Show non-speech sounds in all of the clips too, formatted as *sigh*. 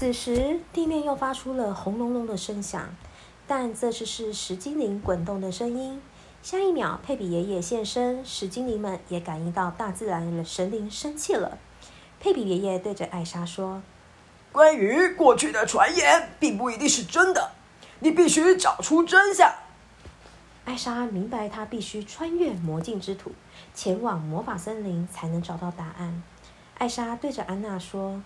此时，地面又发出了轰隆隆的声响，但这次是石精灵滚动的声音。下一秒，佩比爷爷现身，石精灵们也感应到大自然的神灵生气了。佩比爷爷对着艾莎说：“关于过去的传言，并不一定是真的，你必须找出真相。”艾莎明白，她必须穿越魔镜之土，前往魔法森林，才能找到答案。艾莎对着安娜说：“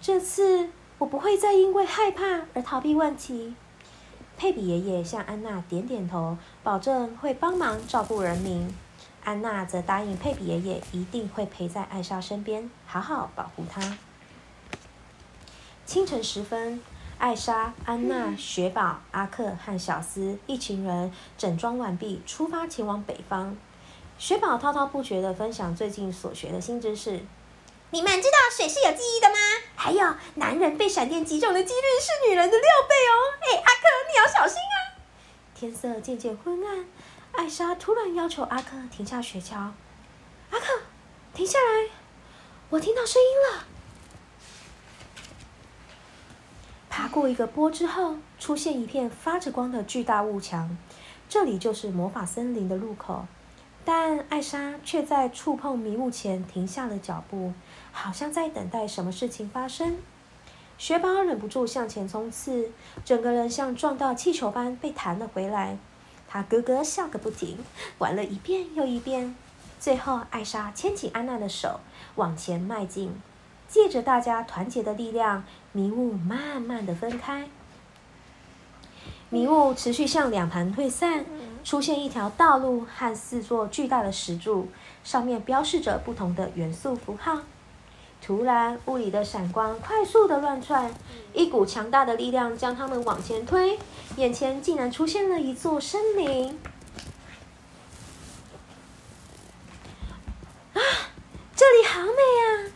这次我不会再因为害怕而逃避问题。”佩比爷爷向安娜点点头，保证会帮忙照顾人民。安娜则答应佩比爷爷一定会陪在艾莎身边，好好保护她。清晨时分，艾莎、安娜、雪宝、阿克和小斯一群人整装完毕，出发前往北方。雪宝滔滔不绝地分享最近所学的新知识。你们知道水是有记忆的吗？还有，男人被闪电击中的几率是女人的六倍哦！哎，阿克，你要小心啊！天色渐渐昏暗，艾莎突然要求阿克停下雪橇。阿克，停下来！我听到声音了。爬过一个坡之后，出现一片发着光的巨大雾墙，这里就是魔法森林的入口。但艾莎却在触碰迷雾前停下了脚步，好像在等待什么事情发生。雪宝忍不住向前冲刺，整个人像撞到气球般被弹了回来。他咯咯笑个不停，玩了一遍又一遍。最后，艾莎牵起安娜的手往前迈进，借着大家团结的力量，迷雾慢慢的分开。迷雾持续向两旁退散。出现一条道路和四座巨大的石柱，上面标示着不同的元素符号。突然，雾里的闪光快速的乱窜，一股强大的力量将他们往前推，眼前竟然出现了一座森林。啊，这里好美啊！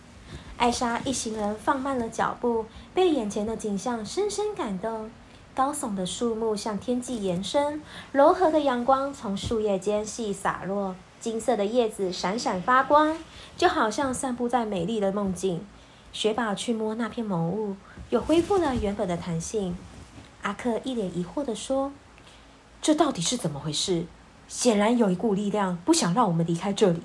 艾莎一行人放慢了脚步，被眼前的景象深深感动。高耸的树木向天际延伸，柔和的阳光从树叶间细洒落，金色的叶子闪闪发光，就好像散布在美丽的梦境。雪宝去摸那片浓雾，又恢复了原本的弹性。阿克一脸疑惑地说：“这到底是怎么回事？显然有一股力量不想让我们离开这里。”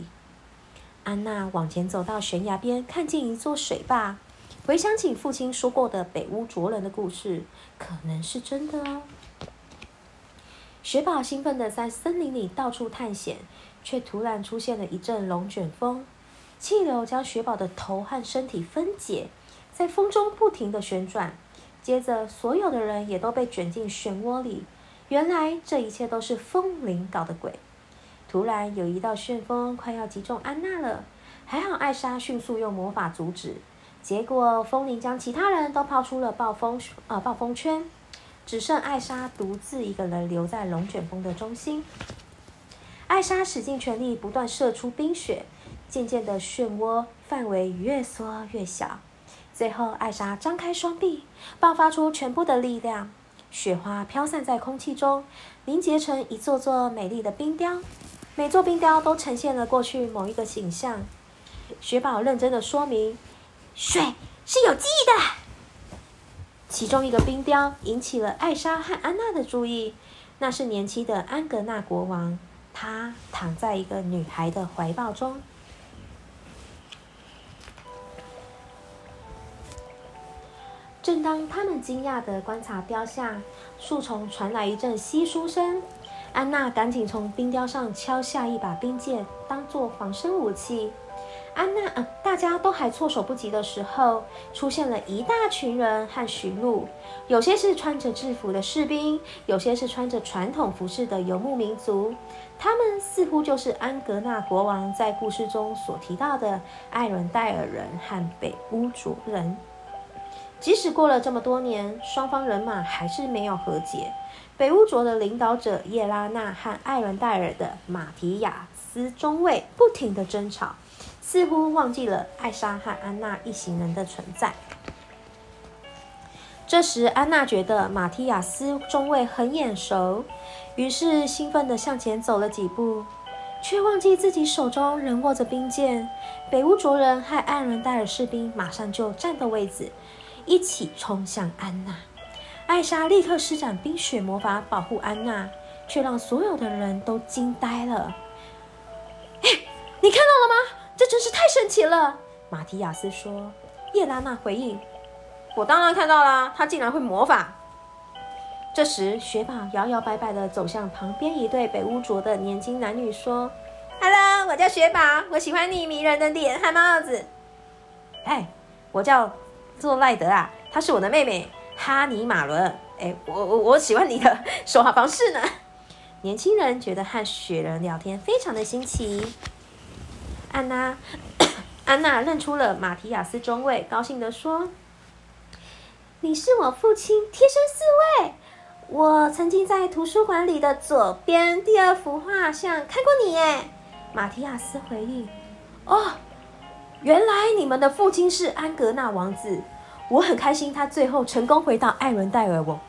安娜往前走到悬崖边，看见一座水坝。回想起父亲说过的北屋卓人的故事，可能是真的哦。雪宝兴奋地在森林里到处探险，却突然出现了一阵龙卷风，气流将雪宝的头和身体分解，在风中不停地旋转。接着，所有的人也都被卷进漩涡里。原来这一切都是风铃搞的鬼。突然，有一道旋风快要击中安娜了，还好艾莎迅速用魔法阻止。结果，风铃将其他人都抛出了暴风呃暴风圈，只剩艾莎独自一个人留在龙卷风的中心。艾莎使尽全力，不断射出冰雪，渐渐的漩涡范围越缩越小。最后，艾莎张开双臂，爆发出全部的力量，雪花飘散在空气中，凝结成一座座美丽的冰雕。每座冰雕都呈现了过去某一个景象。雪宝认真的说明。水是有记忆的。其中一个冰雕引起了艾莎和安娜的注意，那是年轻的安格纳国王，他躺在一个女孩的怀抱中。正当他们惊讶的观察雕像，树丛传来一阵稀疏声。安娜赶紧从冰雕上敲下一把冰剑，当做防身武器。安娜，呃，大家都还措手不及的时候，出现了一大群人和驯鹿，有些是穿着制服的士兵，有些是穿着传统服饰的游牧民族，他们似乎就是安格纳国王在故事中所提到的艾伦戴尔人和北乌卓人。即使过了这么多年，双方人马还是没有和解。北乌卓的领导者叶拉娜和艾伦戴尔的马提亚斯中尉不停的争吵。似乎忘记了艾莎和安娜一行人的存在。这时，安娜觉得马提亚斯中尉很眼熟，于是兴奋地向前走了几步，却忘记自己手中仍握着冰剑。北乌卓人和艾伦戴尔士兵马上就站到位子，一起冲向安娜。艾莎立刻施展冰雪魔法保护安娜，却让所有的人都惊呆了。你看到了吗？这真是太神奇了！马提亚斯说。叶拉娜回应：“我当然看到啦，他竟然会魔法。”这时，雪宝摇摇摆摆地走向旁边一对北乌卓的年轻男女，说：“Hello，我叫雪宝，我喜欢你迷人的脸和帽子。”“哎，我叫做赖德啊，她是我的妹妹哈尼马伦。哎，我我我喜欢你的说话方式呢。*laughs* ”年轻人觉得和雪人聊天非常的新奇。安娜，*coughs* 安娜认出了马提亚斯中尉，高兴地说：“你是我父亲贴身侍卫。”我曾经在图书馆里的左边第二幅画像看过你耶，马提亚斯回应。哦，原来你们的父亲是安格纳王子，我很开心他最后成功回到艾伦戴尔。我，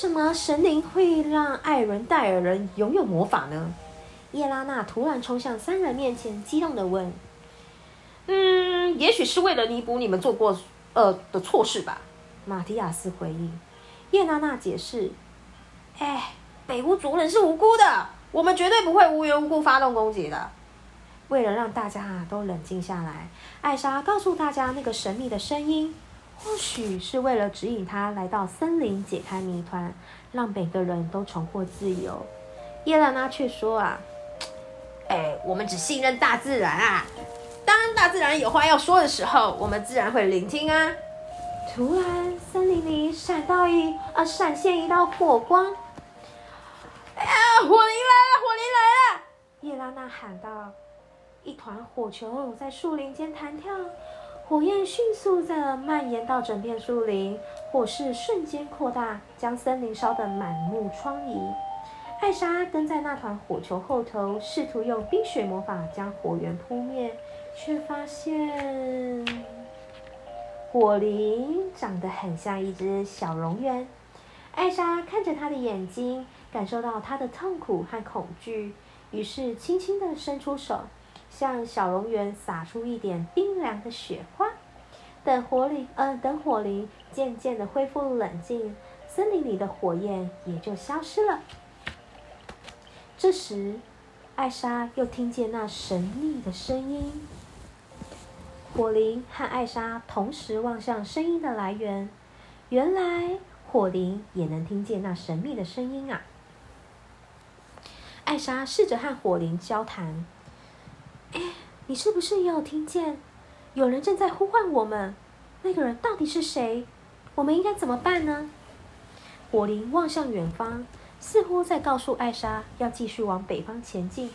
什么神灵会让艾伦戴尔人拥有魔法呢？叶拉娜突然冲向三人面前，激动的问：“嗯，也许是为了弥补你们做过。”呃的错事吧，马提亚斯回应。叶娜娜解释：“哎，北屋族人是无辜的，我们绝对不会无缘无故发动攻击的。”为了让大家啊都冷静下来，艾莎告诉大家那个神秘的声音，或许是为了指引他来到森林解开谜团，让每个人都重获自由。叶娜娜却说：“啊，哎，我们只信任大自然啊。”当大自然有话要说的时候，我们自然会聆听啊！突然，森林里闪到一啊，闪现一道火光。哎呀，火灵来了！火灵来了！叶拉娜喊道。一团火球在树林间弹跳，火焰迅速的蔓延到整片树林，火势瞬间扩大，将森林烧得满目疮痍。艾莎跟在那团火球后头，试图用冰雪魔法将火源扑灭。却发现火灵长得很像一只小蝾螈。艾莎看着他的眼睛，感受到他的痛苦和恐惧，于是轻轻地伸出手，向小蝾螈撒出一点冰凉的雪花。等火灵，呃，等火灵渐渐的恢复冷静，森林里的火焰也就消失了。这时，艾莎又听见那神秘的声音。火灵和艾莎同时望向声音的来源，原来火灵也能听见那神秘的声音啊！艾莎试着和火灵交谈：“哎，你是不是也有听见？有人正在呼唤我们？那个人到底是谁？我们应该怎么办呢？”火灵望向远方，似乎在告诉艾莎要继续往北方前进。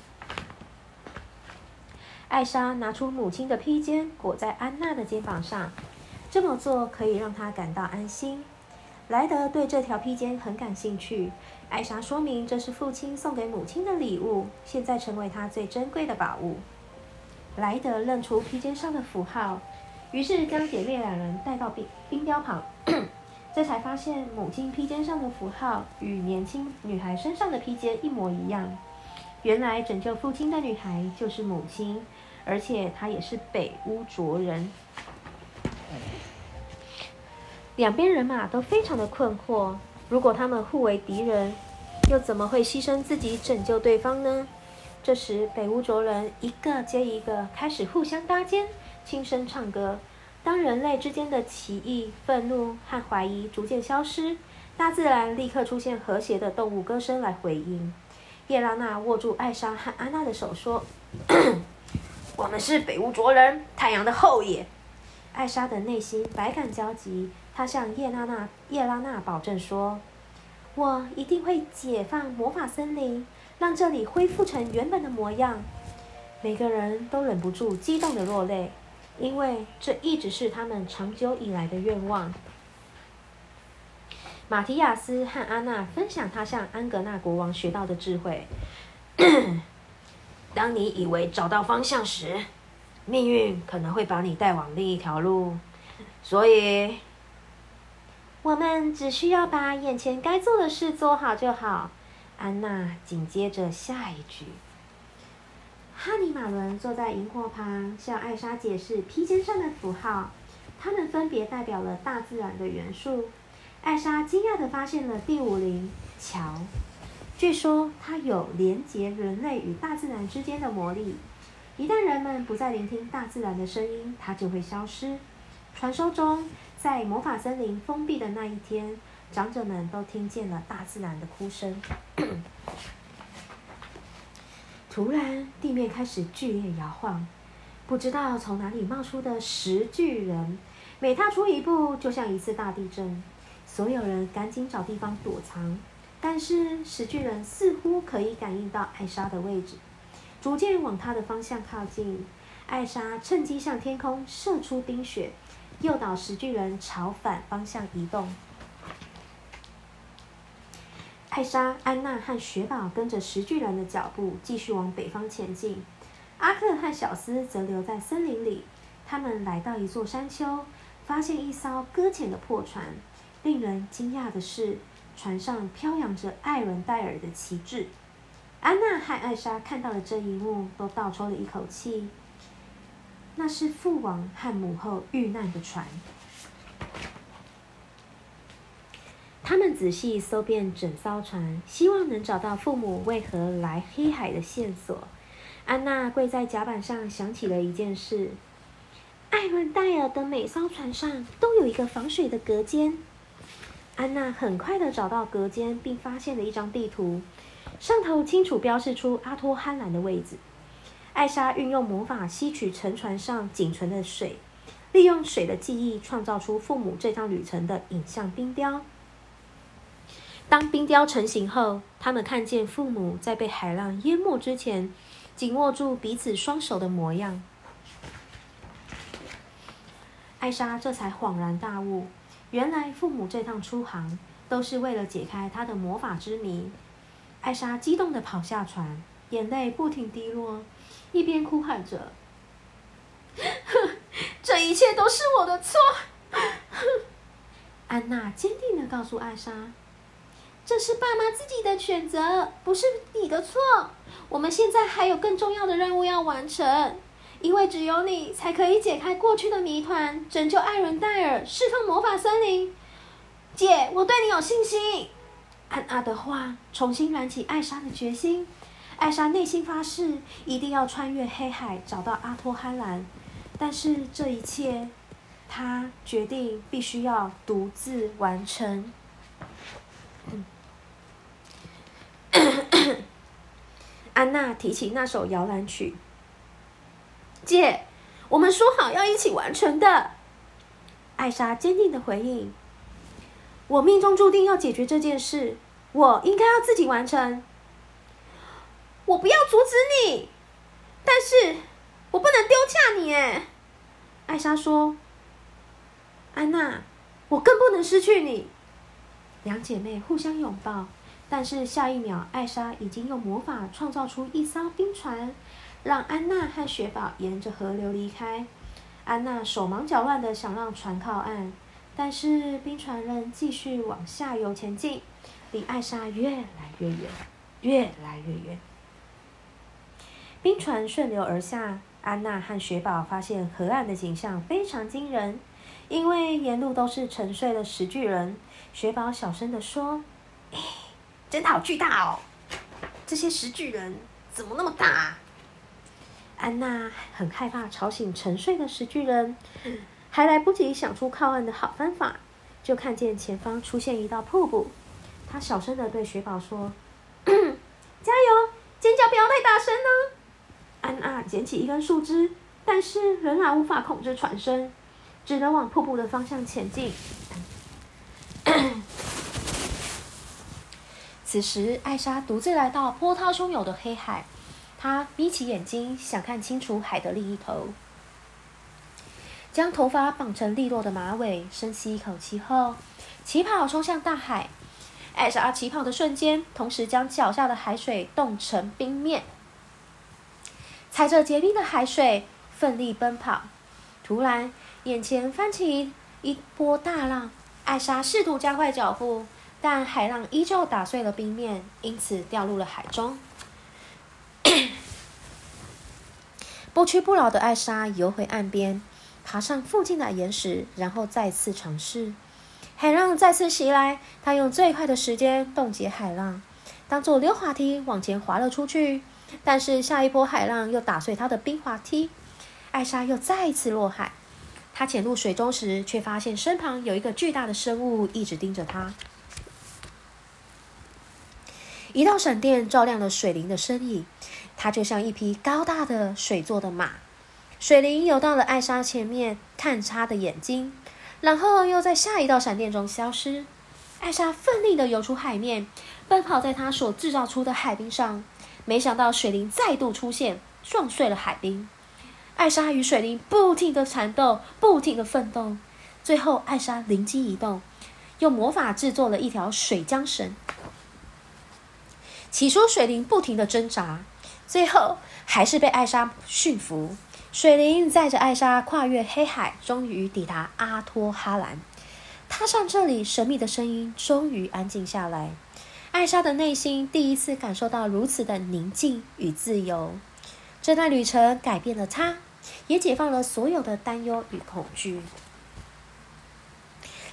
艾莎拿出母亲的披肩，裹在安娜的肩膀上。这么做可以让她感到安心。莱德对这条披肩很感兴趣。艾莎说明这是父亲送给母亲的礼物，现在成为他最珍贵的宝物。莱德认出披肩上的符号，于是将姐妹两人带到冰冰雕旁。*clears throat* 这才发现母亲披肩上的符号与年轻女孩身上的披肩一模一样。原来拯救父亲的女孩就是母亲。而且她也是北乌卓人，两边人马都非常的困惑。如果他们互为敌人，又怎么会牺牲自己拯救对方呢？这时，北乌卓人一个接一个开始互相搭肩，轻声唱歌。当人类之间的歧义、愤怒和怀疑逐渐消失，大自然立刻出现和谐的动物歌声来回应。叶拉娜握住艾莎和安娜的手说。*clears throat* 我们是北乌卓人，太阳的后裔。艾莎的内心百感交集，她向叶拉娜、叶拉娜保证说：“我一定会解放魔法森林，让这里恢复成原本的模样。”每个人都忍不住激动的落泪，因为这一直是他们长久以来的愿望。马提亚斯和安娜分享他向安格纳国王学到的智慧。*coughs* 当你以为找到方向时，命运可能会把你带往另一条路。所以，我们只需要把眼前该做的事做好就好。安娜紧接着下一句：“哈尼马伦坐在萤火旁，向艾莎解释披肩上的符号，它们分别代表了大自然的元素。艾莎惊讶地发现了第五灵桥，据说它有连接人类与大自然之间的魔力。一旦人们不再聆听大自然的声音，它就会消失。传说中，在魔法森林封闭的那一天，长者们都听见了大自然的哭声。*clears throat* 突然，地面开始剧烈摇晃，不知道从哪里冒出的石巨人，每踏出一步就像一次大地震。所有人赶紧找地方躲藏，但是石巨人似乎可以感应到艾莎的位置，逐渐往他的方向靠近。艾莎趁机向天空射出冰雪，诱导石巨人朝反方向移动。艾莎、安娜和雪宝跟着石巨人的脚步，继续往北方前进。阿克和小斯则留在森林里。他们来到一座山丘，发现一艘搁浅的破船。令人惊讶的是，船上飘扬着艾伦戴尔的旗帜。安娜和艾莎看到了这一幕，都倒抽了一口气。那是父王和母后遇难的船。他们仔细搜遍整艘船，希望能找到父母为何来黑海的线索。安娜跪在甲板上，想起了一件事：艾伦戴尔的每艘船上都有一个防水的隔间。安娜很快的找到隔间，并发现了一张地图，上头清楚标示出阿托憨兰的位置。艾莎运用魔法吸取沉船上仅存的水，利用水的记忆创造出父母这趟旅程的影像冰雕。当冰雕成型后，他们看见父母在被海浪淹没之前，紧握住彼此双手的模样。艾莎这才恍然大悟，原来父母这趟出航都是为了解开他的魔法之谜。艾莎激动地跑下船，眼泪不停滴落，一边哭喊着：“这一切都是我的错！” *laughs* 安娜坚定地告诉艾莎。这是爸妈自己的选择，不是你的错。我们现在还有更重要的任务要完成，因为只有你才可以解开过去的谜团，拯救艾伦戴尔，释放魔法森林。姐，我对你有信心。安娜的话重新燃起艾莎的决心。艾莎内心发誓，一定要穿越黑海，找到阿托哈兰。但是这一切，她决定必须要独自完成。*coughs* 安娜提起那首摇篮曲，姐，我们说好要一起完成的。艾莎坚定的回应：“我命中注定要解决这件事，我应该要自己完成。我不要阻止你，但是我不能丢下你。”哎，艾莎说：“安娜，我更不能失去你。”两姐妹互相拥抱。但是下一秒，艾莎已经用魔法创造出一艘冰船，让安娜和雪宝沿着河流离开。安娜手忙脚乱的想让船靠岸，但是冰船仍继续往下游前进，离艾莎越来越远，越来越远。冰船顺流而下，安娜和雪宝发现河岸的景象非常惊人，因为沿路都是沉睡的石巨人。雪宝小声的说：“ *laughs* 真的好巨大哦！这些石巨人怎么那么大？安娜很害怕吵醒沉睡的石巨人，还来不及想出靠岸的好方法，就看见前方出现一道瀑布。她小声的对雪宝说：*coughs* “加油，尖叫不要太大声呢！”安娜捡起一根树枝，但是仍然无法控制喘声，只能往瀑布的方向前进。此时，艾莎独自来到波涛汹涌的黑海。她眯起眼睛，想看清楚海的另一头。将头发绑成利落的马尾，深吸一口气后，起跑冲向大海。艾莎起跑的瞬间，同时将脚下的海水冻成冰面，踩着结冰的海水奋力奔跑。突然，眼前翻起一波大浪，艾莎试图加快脚步。但海浪依旧打碎了冰面，因此掉入了海中。*coughs* 不屈不挠的艾莎游回岸边，爬上附近的岩石，然后再次尝试。海浪再次袭来，她用最快的时间冻结海浪，当做溜滑梯往前滑了出去。但是下一波海浪又打碎她的冰滑梯，艾莎又再次落海。她潜入水中时，却发现身旁有一个巨大的生物一直盯着她。一道闪电照亮了水灵的身影，它就像一匹高大的水做的马。水灵游到了艾莎前面，看她的眼睛，然后又在下一道闪电中消失。艾莎奋力地游出海面，奔跑在她所制造出的海冰上。没想到水灵再度出现，撞碎了海冰。艾莎与水灵不停地缠斗，不停地奋斗。最后，艾莎灵机一动，用魔法制作了一条水浆绳。起初，水灵不停的挣扎，最后还是被艾莎驯服。水灵载着艾莎跨越黑海，终于抵达阿托哈兰。踏上这里，神秘的声音终于安静下来。艾莎的内心第一次感受到如此的宁静与自由。这段旅程改变了她，也解放了所有的担忧与恐惧。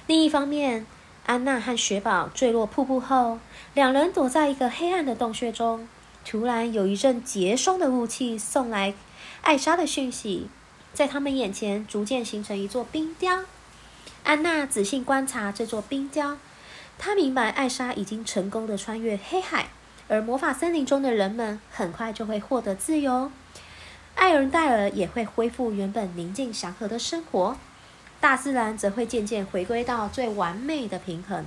另一方面，安娜和雪宝坠落瀑布后，两人躲在一个黑暗的洞穴中。突然，有一阵结霜的雾气送来艾莎的讯息，在他们眼前逐渐形成一座冰雕。安娜仔细观察这座冰雕，她明白艾莎已经成功的穿越黑海，而魔法森林中的人们很快就会获得自由，艾尔戴尔也会恢复原本宁静祥和的生活。大自然则会渐渐回归到最完美的平衡。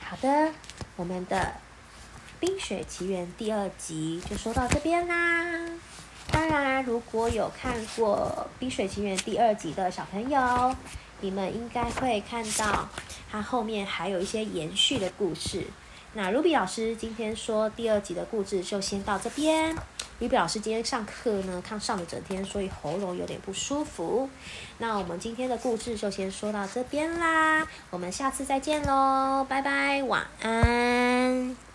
好的，我们的《冰雪奇缘》第二集就说到这边啦。当然，如果有看过《冰雪奇缘》第二集的小朋友，你们应该会看到它后面还有一些延续的故事。那 Ruby 老师今天说第二集的故事就先到这边。于比老师今天上课呢，看上了整天，所以喉咙有点不舒服。那我们今天的故事就先说到这边啦，我们下次再见喽，拜拜，晚安。